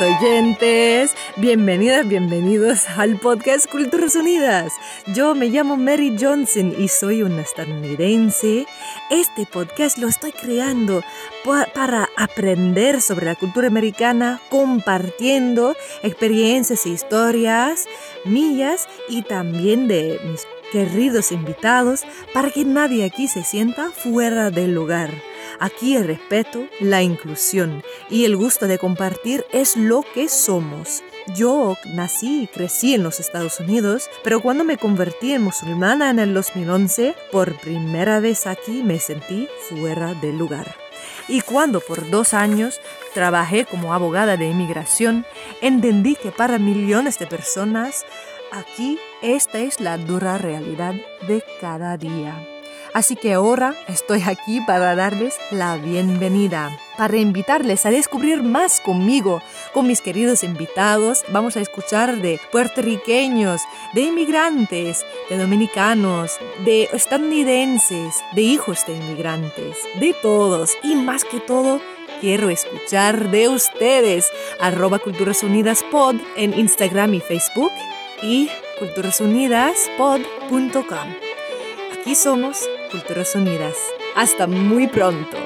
oyentes, bienvenidas, bienvenidos al podcast Culturas Unidas. Yo me llamo Mary Johnson y soy una estadounidense. Este podcast lo estoy creando para aprender sobre la cultura americana, compartiendo experiencias e historias mías y también de mis queridos invitados para que nadie aquí se sienta fuera del lugar. Aquí el respeto, la inclusión y el gusto de compartir es lo que somos. Yo nací y crecí en los Estados Unidos, pero cuando me convertí en musulmana en el 2011, por primera vez aquí me sentí fuera del lugar. Y cuando por dos años trabajé como abogada de inmigración, entendí que para millones de personas aquí esta es la dura realidad de cada día. Así que ahora estoy aquí para darles la bienvenida, para invitarles a descubrir más conmigo, con mis queridos invitados. Vamos a escuchar de puertorriqueños, de inmigrantes, de dominicanos, de estadounidenses, de hijos de inmigrantes, de todos y más que todo quiero escuchar de ustedes. Arroba Pod en Instagram y Facebook y culturasunidaspod.com. Aquí somos Culturas Unidas. Hasta muy pronto.